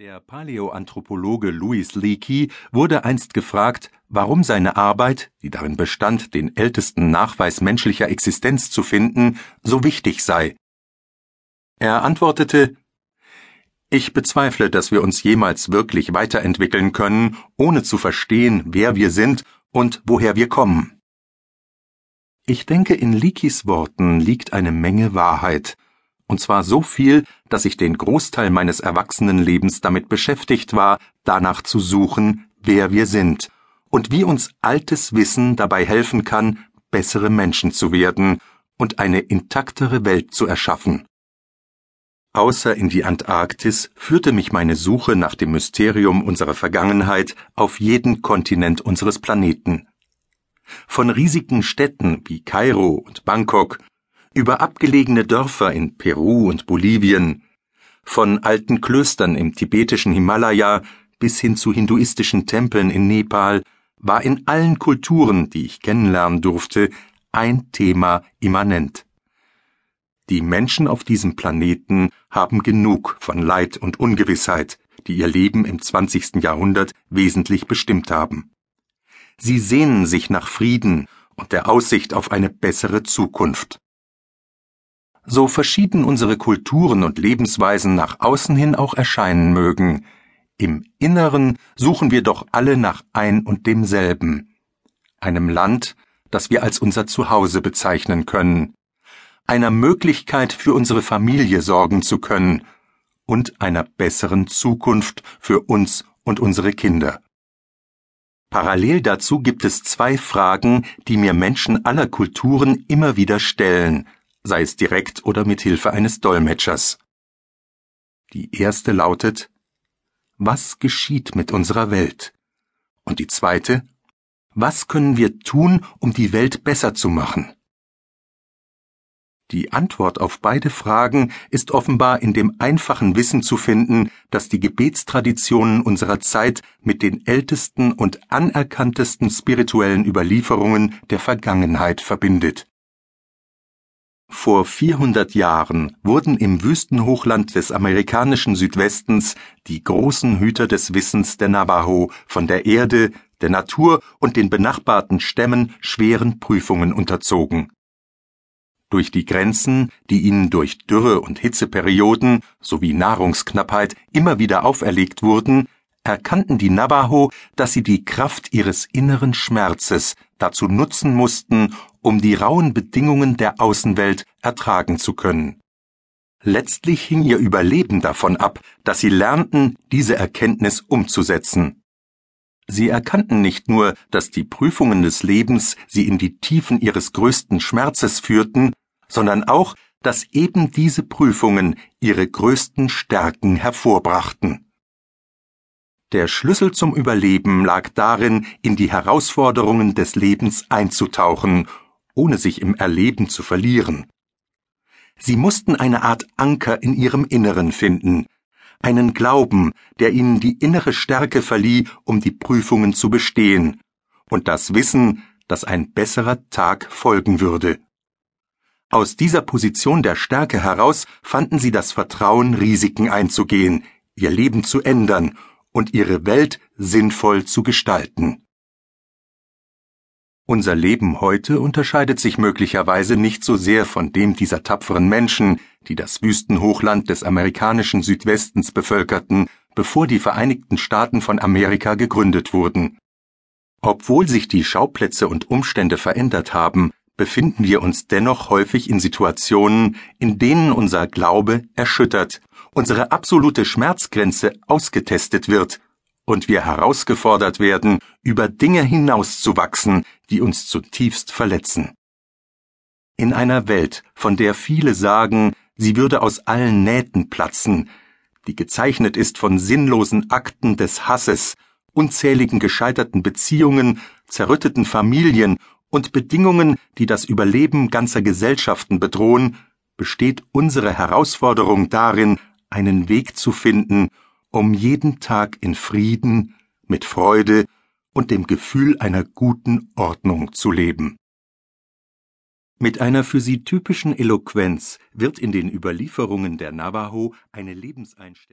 Der Paläoanthropologe Louis Leakey wurde einst gefragt, warum seine Arbeit, die darin bestand, den ältesten Nachweis menschlicher Existenz zu finden, so wichtig sei. Er antwortete Ich bezweifle, dass wir uns jemals wirklich weiterentwickeln können, ohne zu verstehen, wer wir sind und woher wir kommen. Ich denke, in Leakeys Worten liegt eine Menge Wahrheit, und zwar so viel, dass ich den Großteil meines Erwachsenenlebens damit beschäftigt war, danach zu suchen, wer wir sind und wie uns altes Wissen dabei helfen kann, bessere Menschen zu werden und eine intaktere Welt zu erschaffen. Außer in die Antarktis führte mich meine Suche nach dem Mysterium unserer Vergangenheit auf jeden Kontinent unseres Planeten. Von riesigen Städten wie Kairo und Bangkok über abgelegene Dörfer in Peru und Bolivien, von alten Klöstern im tibetischen Himalaya bis hin zu hinduistischen Tempeln in Nepal, war in allen Kulturen, die ich kennenlernen durfte, ein Thema immanent. Die Menschen auf diesem Planeten haben genug von Leid und Ungewissheit, die ihr Leben im 20. Jahrhundert wesentlich bestimmt haben. Sie sehnen sich nach Frieden und der Aussicht auf eine bessere Zukunft. So verschieden unsere Kulturen und Lebensweisen nach außen hin auch erscheinen mögen, im Inneren suchen wir doch alle nach ein und demselben, einem Land, das wir als unser Zuhause bezeichnen können, einer Möglichkeit für unsere Familie sorgen zu können und einer besseren Zukunft für uns und unsere Kinder. Parallel dazu gibt es zwei Fragen, die mir Menschen aller Kulturen immer wieder stellen, sei es direkt oder mit Hilfe eines Dolmetschers. Die erste lautet Was geschieht mit unserer Welt? Und die zweite Was können wir tun, um die Welt besser zu machen? Die Antwort auf beide Fragen ist offenbar in dem einfachen Wissen zu finden, dass die Gebetstraditionen unserer Zeit mit den ältesten und anerkanntesten spirituellen Überlieferungen der Vergangenheit verbindet. Vor 400 Jahren wurden im Wüstenhochland des amerikanischen Südwestens die großen Hüter des Wissens der Navajo von der Erde, der Natur und den benachbarten Stämmen schweren Prüfungen unterzogen. Durch die Grenzen, die ihnen durch Dürre und Hitzeperioden sowie Nahrungsknappheit immer wieder auferlegt wurden, erkannten die Navajo, dass sie die Kraft ihres inneren Schmerzes dazu nutzen mussten, um die rauen Bedingungen der Außenwelt ertragen zu können. Letztlich hing ihr Überleben davon ab, dass sie lernten, diese Erkenntnis umzusetzen. Sie erkannten nicht nur, dass die Prüfungen des Lebens sie in die Tiefen ihres größten Schmerzes führten, sondern auch, dass eben diese Prüfungen ihre größten Stärken hervorbrachten. Der Schlüssel zum Überleben lag darin, in die Herausforderungen des Lebens einzutauchen, ohne sich im Erleben zu verlieren. Sie mussten eine Art Anker in ihrem Inneren finden, einen Glauben, der ihnen die innere Stärke verlieh, um die Prüfungen zu bestehen, und das Wissen, dass ein besserer Tag folgen würde. Aus dieser Position der Stärke heraus fanden sie das Vertrauen, Risiken einzugehen, ihr Leben zu ändern und ihre Welt sinnvoll zu gestalten. Unser Leben heute unterscheidet sich möglicherweise nicht so sehr von dem dieser tapferen Menschen, die das Wüstenhochland des amerikanischen Südwestens bevölkerten, bevor die Vereinigten Staaten von Amerika gegründet wurden. Obwohl sich die Schauplätze und Umstände verändert haben, befinden wir uns dennoch häufig in Situationen, in denen unser Glaube erschüttert unsere absolute Schmerzgrenze ausgetestet wird und wir herausgefordert werden, über Dinge hinauszuwachsen, die uns zutiefst verletzen. In einer Welt, von der viele sagen, sie würde aus allen Nähten platzen, die gezeichnet ist von sinnlosen Akten des Hasses, unzähligen gescheiterten Beziehungen, zerrütteten Familien und Bedingungen, die das Überleben ganzer Gesellschaften bedrohen, besteht unsere Herausforderung darin, einen Weg zu finden, um jeden Tag in Frieden, mit Freude und dem Gefühl einer guten Ordnung zu leben. Mit einer für sie typischen Eloquenz wird in den Überlieferungen der Navajo eine Lebenseinstellung